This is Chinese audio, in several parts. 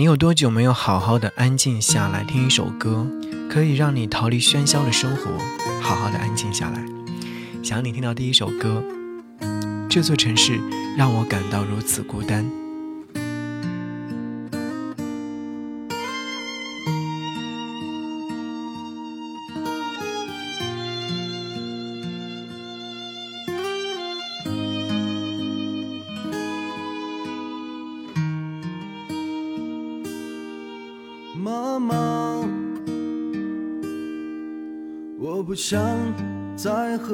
你有多久没有好好的安静下来听一首歌，可以让你逃离喧嚣的生活，好好的安静下来？想你听到第一首歌，这座城市让我感到如此孤单。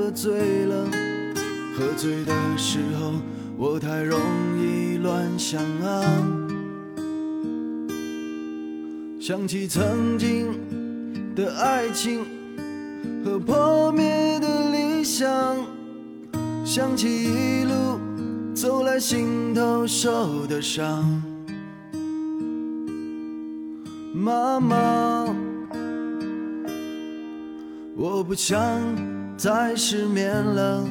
喝醉了，喝醉的时候我太容易乱想啊。想起曾经的爱情和破灭的理想，想起一路走来心头受的伤，妈妈。我不想再失眠了，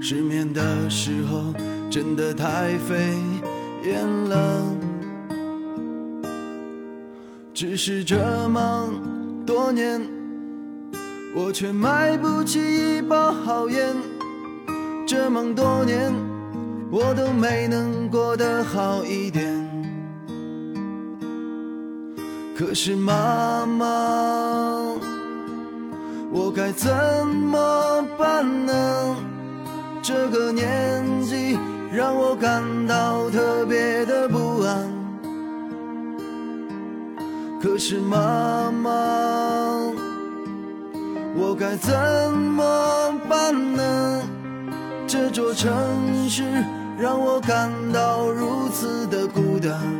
失眠的时候真的太费眼了。只是这么多年，我却买不起一包好烟。这么多年，我都没能过得好一点。可是妈妈。我该怎么办呢？这个年纪让我感到特别的不安。可是妈妈，我该怎么办呢？这座城市让我感到如此的孤单。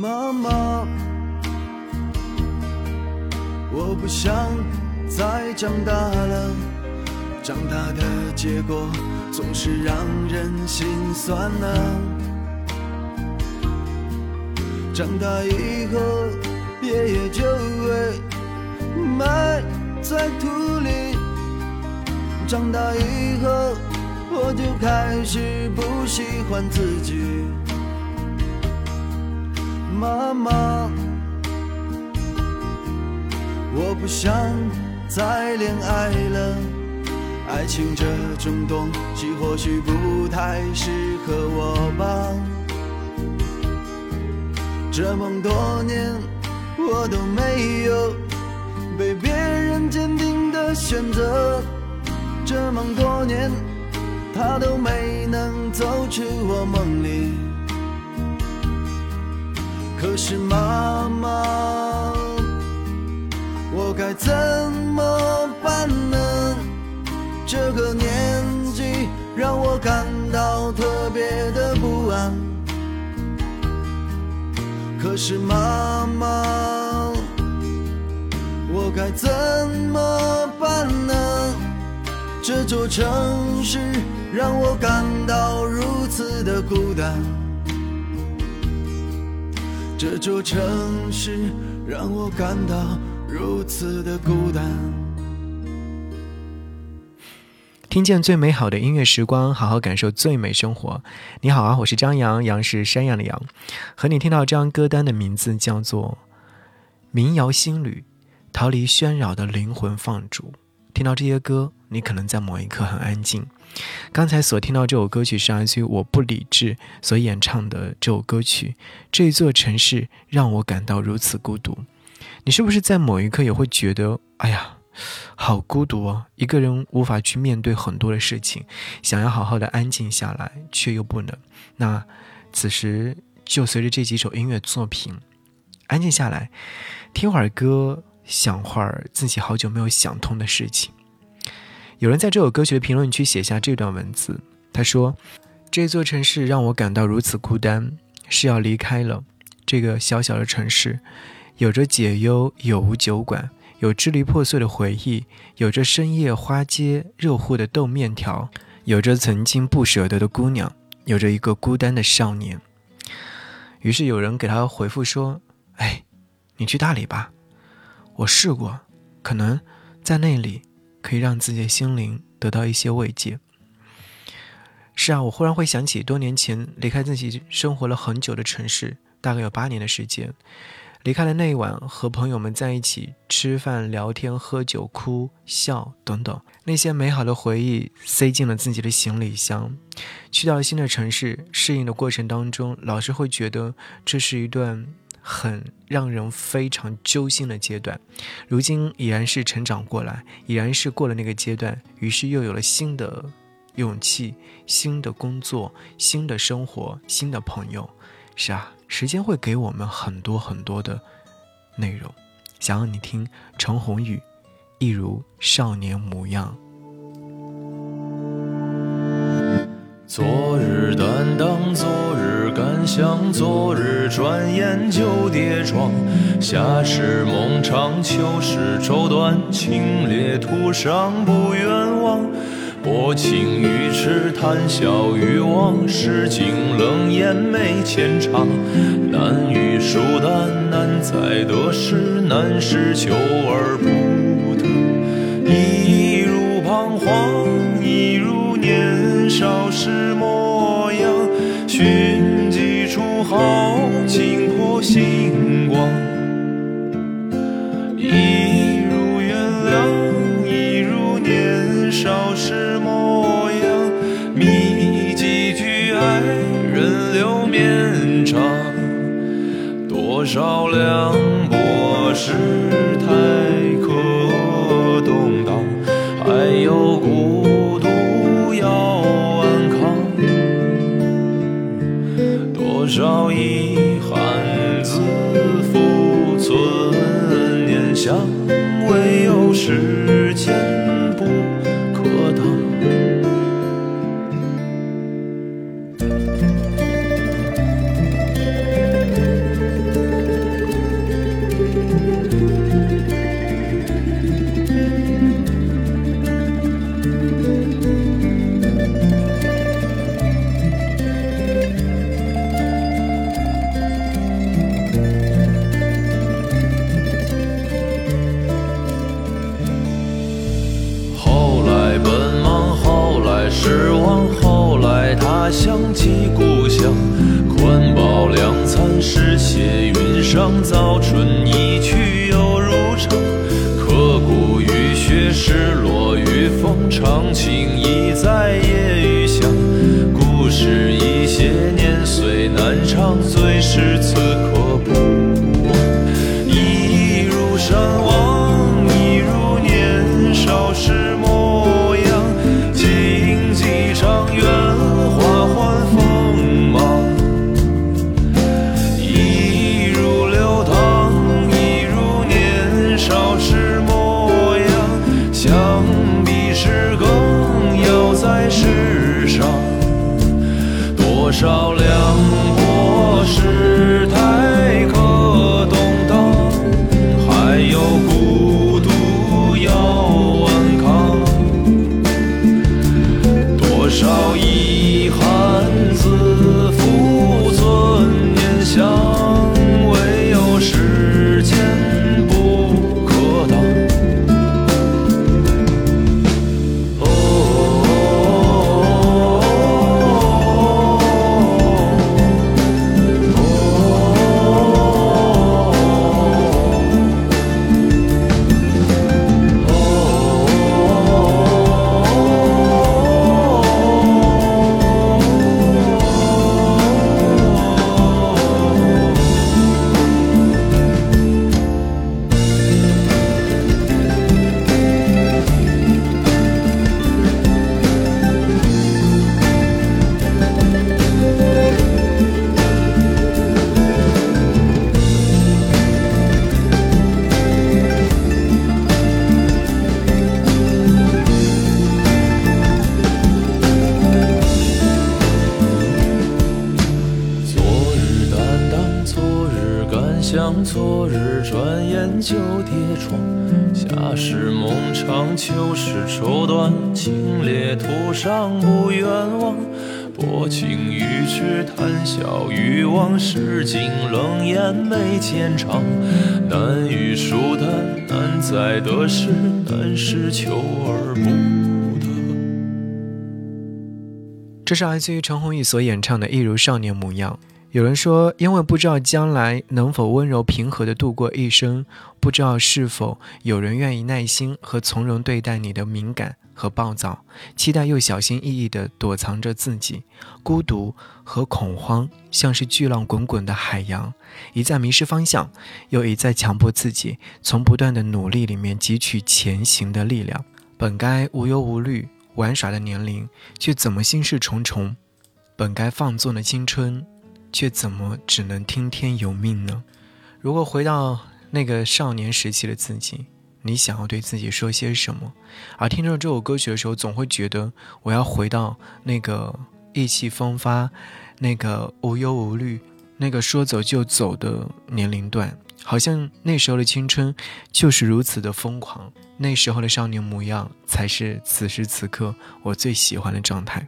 妈妈，我不想再长大了，长大的结果总是让人心酸啊。长大以后，爷爷就会埋在土里，长大以后，我就开始不喜欢自己。妈妈，我不想再恋爱了。爱情这种东西或许不太适合我吧。这么多年，我都没有被别人坚定的选择。这么多年，他都没能走出我梦里。可是妈妈，我该怎么办呢？这个年纪让我感到特别的不安。可是妈妈，我该怎么办呢？这座城市让我感到如此的孤单。这座城市让我感到如此的孤单。听见最美好的音乐时光，好好感受最美生活。你好啊，我是张扬，杨是山羊的羊。和你听到这张歌单的名字叫做《民谣新旅》，逃离喧扰的灵魂放逐。听到这些歌，你可能在某一刻很安静。刚才所听到这首歌曲是来自于我不理智所演唱的这首歌曲。这座城市让我感到如此孤独。你是不是在某一刻也会觉得，哎呀，好孤独啊！一个人无法去面对很多的事情，想要好好的安静下来，却又不能。那此时就随着这几首音乐作品，安静下来，听会儿歌，想会儿自己好久没有想通的事情。有人在这首歌曲的评论区写下这段文字，他说：“这座城市让我感到如此孤单，是要离开了这个小小的城市，有着解忧有无酒馆，有支离破碎的回忆，有着深夜花街热乎的豆面条，有着曾经不舍得的姑娘，有着一个孤单的少年。于是有人给他回复说：“哎，你去大理吧，我试过，可能在那里可以让自己的心灵得到一些慰藉。”是啊，我忽然会想起多年前离开自己生活了很久的城市，大概有八年的时间。离开了那一晚和朋友们在一起吃饭、聊天、喝酒、哭笑等等那些美好的回忆，塞进了自己的行李箱。去到了新的城市，适应的过程当中，老是会觉得这是一段很让人非常揪心的阶段。如今已然是成长过来，已然是过了那个阶段，于是又有了新的。勇气，新的工作，新的生活，新的朋友，是啊，时间会给我们很多很多的内容。想让你听陈鸿宇，一如少年模样。昨日担当，昨日感想，昨日转眼就跌撞。夏时梦长，秋时愁短，清冽途上不远望。薄情于痴，谈笑于忘，世境冷眼没浅尝。难于疏淡，难在得失，难是求而不少时模样，寻几处豪情破星光。一如原谅，一如年少时模样，觅几句爱人留绵长，多少凉薄时。多像昨日，转眼就跌撞。夏时梦长，秋是愁短，清冽途上不远望。薄情于痴，谈笑于往事，尽冷眼眉间长。难遇疏淡，难在得失，难是求而不得。这是来自于陈鸿宇所演唱的《一如少年模样》。有人说，因为不知道将来能否温柔平和地度过一生，不知道是否有人愿意耐心和从容对待你的敏感和暴躁，期待又小心翼翼地躲藏着自己，孤独和恐慌像是巨浪滚滚的海洋，一再迷失方向，又一再强迫自己从不断的努力里面汲取前行的力量。本该无忧无虑玩耍的年龄，却怎么心事重重？本该放纵的青春。却怎么只能听天由命呢？如果回到那个少年时期的自己，你想要对自己说些什么？而听着这首歌曲的时候，总会觉得我要回到那个意气风发、那个无忧无虑、那个说走就走的年龄段，好像那时候的青春就是如此的疯狂，那时候的少年模样才是此时此刻我最喜欢的状态。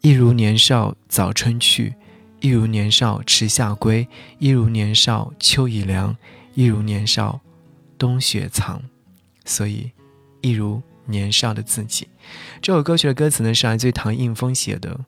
一如年少早春去。一如年少迟夏归，一如年少秋已凉，一如年少冬雪藏。所以，一如年少的自己。这首歌曲的歌词呢，是来自于唐映枫写的。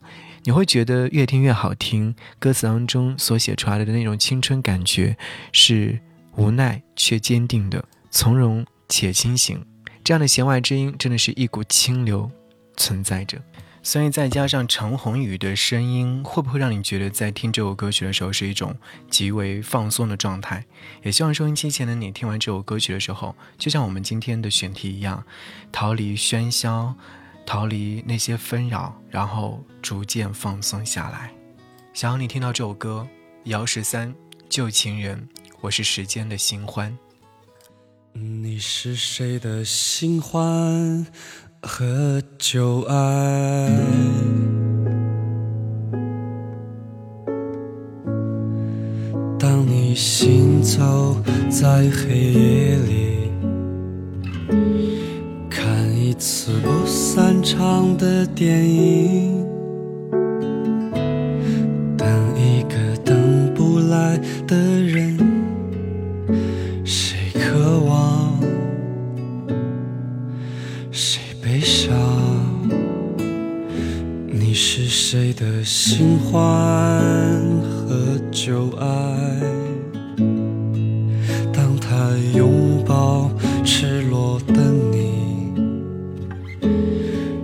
你会觉得越听越好听。歌词当中所写出来的那种青春感觉，是无奈却坚定的，从容且清醒。这样的弦外之音，真的是一股清流存在着。所以再加上陈鸿宇的声音，会不会让你觉得在听这首歌曲的时候是一种极为放松的状态？也希望收音机前的你听完这首歌曲的时候，就像我们今天的选题一样，逃离喧嚣，逃离那些纷扰，然后逐渐放松下来。想要你听到这首歌，姚十三《旧情人》，我是时间的新欢。你是谁的新欢？和旧爱，当你行走在黑夜里，看一次不散场的电影，爱？当他拥抱赤裸的你，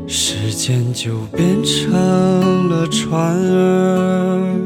时间就变成了船儿，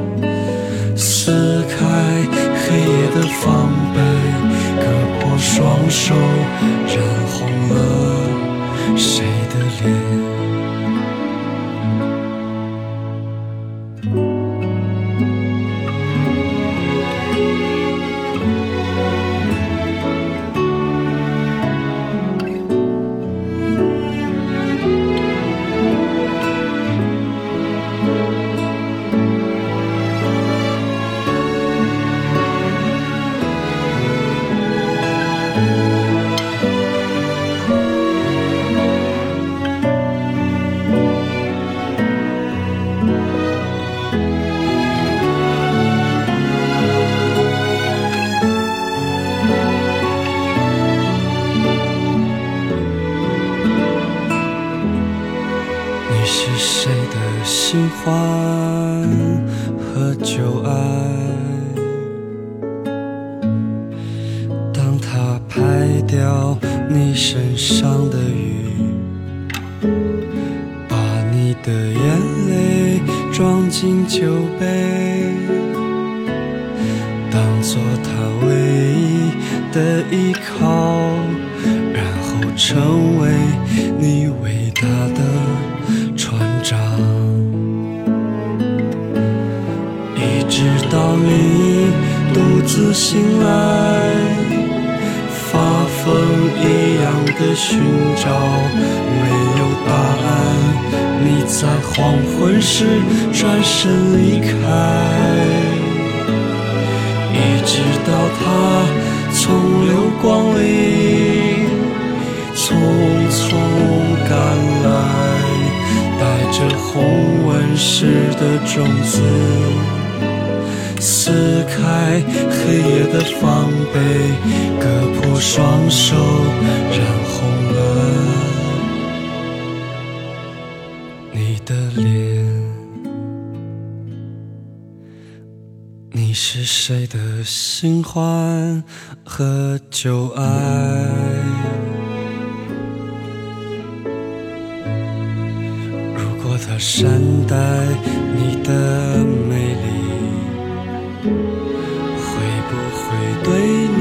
新依靠，然后成为你伟大的船长，一直到你独自醒来，发疯一样的寻找，没有答案。你在黄昏时转身离开，一直到他从流光里匆匆赶来，带着红纹石的种子。撕开黑夜的防备，割破双手，染红了你的脸。你是谁的新欢和旧爱？如果他善待你的美丽。会不会对你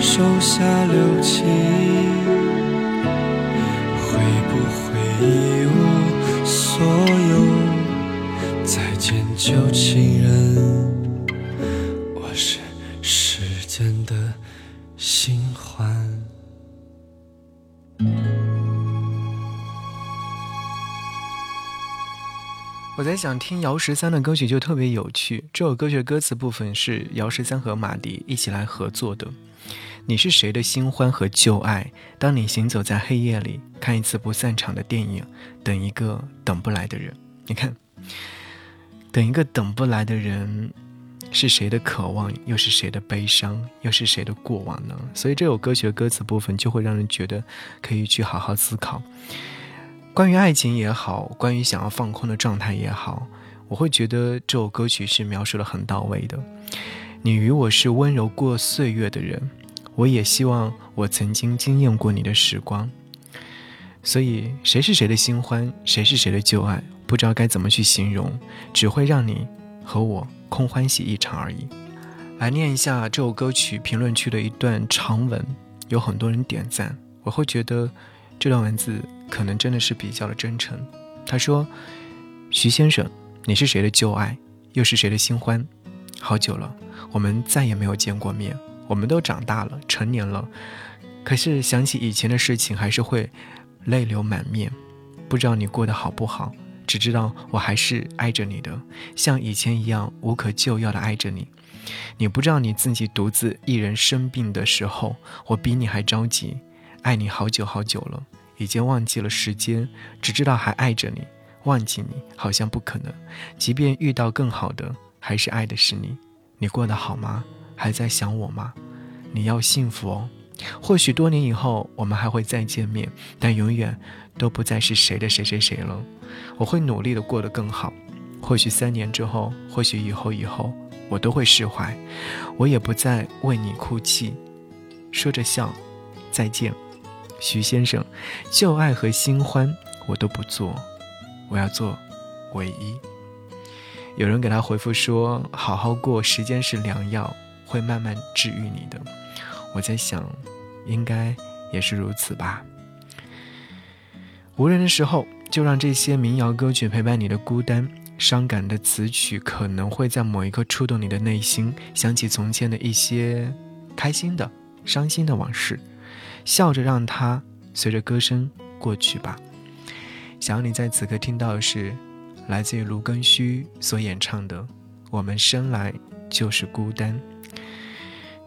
手下留情？会不会一无所有？再见，旧情人，我在想，听姚十三的歌曲就特别有趣。这首歌曲的歌词部分是姚十三和马迪一起来合作的。你是谁的新欢和旧爱？当你行走在黑夜里，看一次不散场的电影，等一个等不来的人。你看，等一个等不来的人，是谁的渴望，又是谁的悲伤，又是谁的过往呢？所以这首歌曲的歌词部分就会让人觉得可以去好好思考。关于爱情也好，关于想要放空的状态也好，我会觉得这首歌曲是描述的很到位的。你与我是温柔过岁月的人，我也希望我曾经惊艳过你的时光。所以，谁是谁的新欢，谁是谁的旧爱，不知道该怎么去形容，只会让你和我空欢喜一场而已。来念一下这首歌曲评论区的一段长文，有很多人点赞，我会觉得这段文字。可能真的是比较的真诚。他说：“徐先生，你是谁的旧爱，又是谁的新欢？好久了，我们再也没有见过面。我们都长大了，成年了，可是想起以前的事情，还是会泪流满面。不知道你过得好不好，只知道我还是爱着你的，像以前一样无可救药的爱着你。你不知道你自己独自一人生病的时候，我比你还着急，爱你好久好久了。”已经忘记了时间，只知道还爱着你。忘记你好像不可能，即便遇到更好的，还是爱的是你。你过得好吗？还在想我吗？你要幸福哦。或许多年以后我们还会再见面，但永远都不再是谁的谁谁谁了。我会努力的过得更好。或许三年之后，或许以后以后，我都会释怀。我也不再为你哭泣，说着笑，再见。徐先生，旧爱和新欢我都不做，我要做唯一。有人给他回复说：“好好过，时间是良药，会慢慢治愈你的。”我在想，应该也是如此吧。无人的时候，就让这些民谣歌曲陪伴你的孤单。伤感的词曲可能会在某一刻触动你的内心，想起从前的一些开心的、伤心的往事。笑着让它随着歌声过去吧。想要你在此刻听到的是来自于卢庚戌所演唱的《我们生来就是孤单》。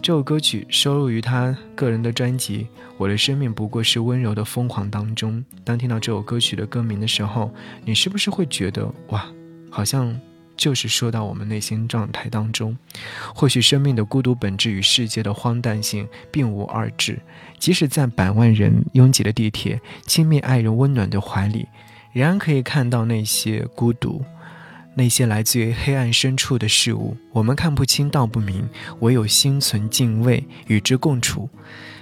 这首歌曲收录于他个人的专辑《我的生命不过是温柔的疯狂》当中。当听到这首歌曲的歌名的时候，你是不是会觉得哇，好像？就是说到我们内心状态当中，或许生命的孤独本质与世界的荒诞性并无二致。即使在百万人拥挤的地铁、亲密爱人温暖的怀里，仍然可以看到那些孤独，那些来自于黑暗深处的事物。我们看不清道不明，唯有心存敬畏，与之共处。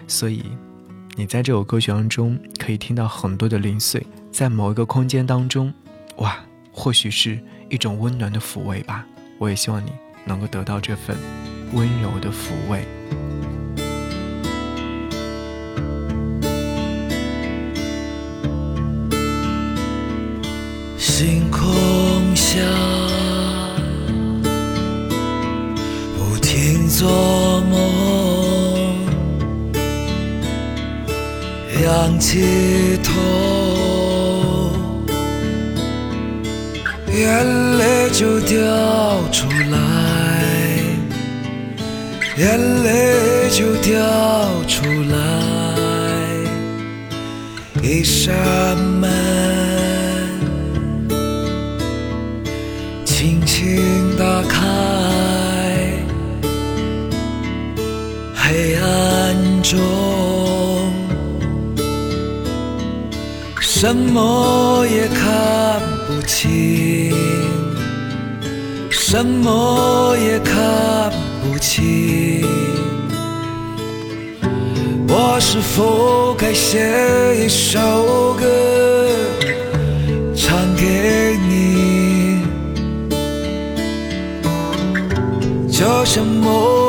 所以，你在这首歌曲当中可以听到很多的零碎，在某一个空间当中，哇，或许是一种温暖的抚慰吧。我也希望你能够得到这份温柔的抚慰。星空下，不停做梦，仰起头，眼泪就掉出来，眼泪就掉出来，一扇门。轻轻打开，黑暗中什么也看不清，什么也看不清。我是否该写一首歌，唱给你？就像某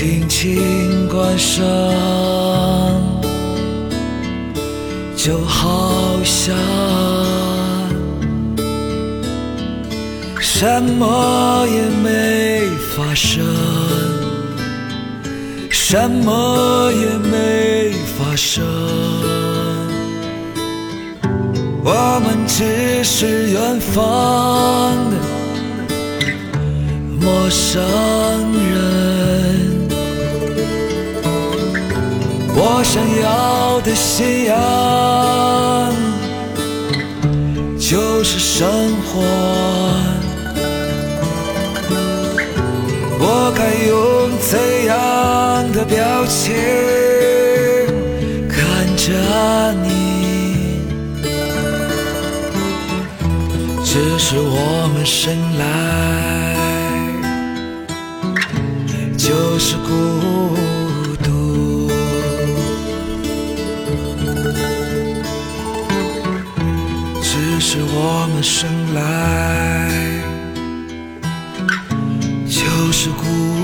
轻轻关上，就好像什么也没发生，什么也没发生。我们只是远方的陌生人。我想要的信仰就是生活，我该用怎样的表情看着你？只是我们生来就是孤是我们生来就是孤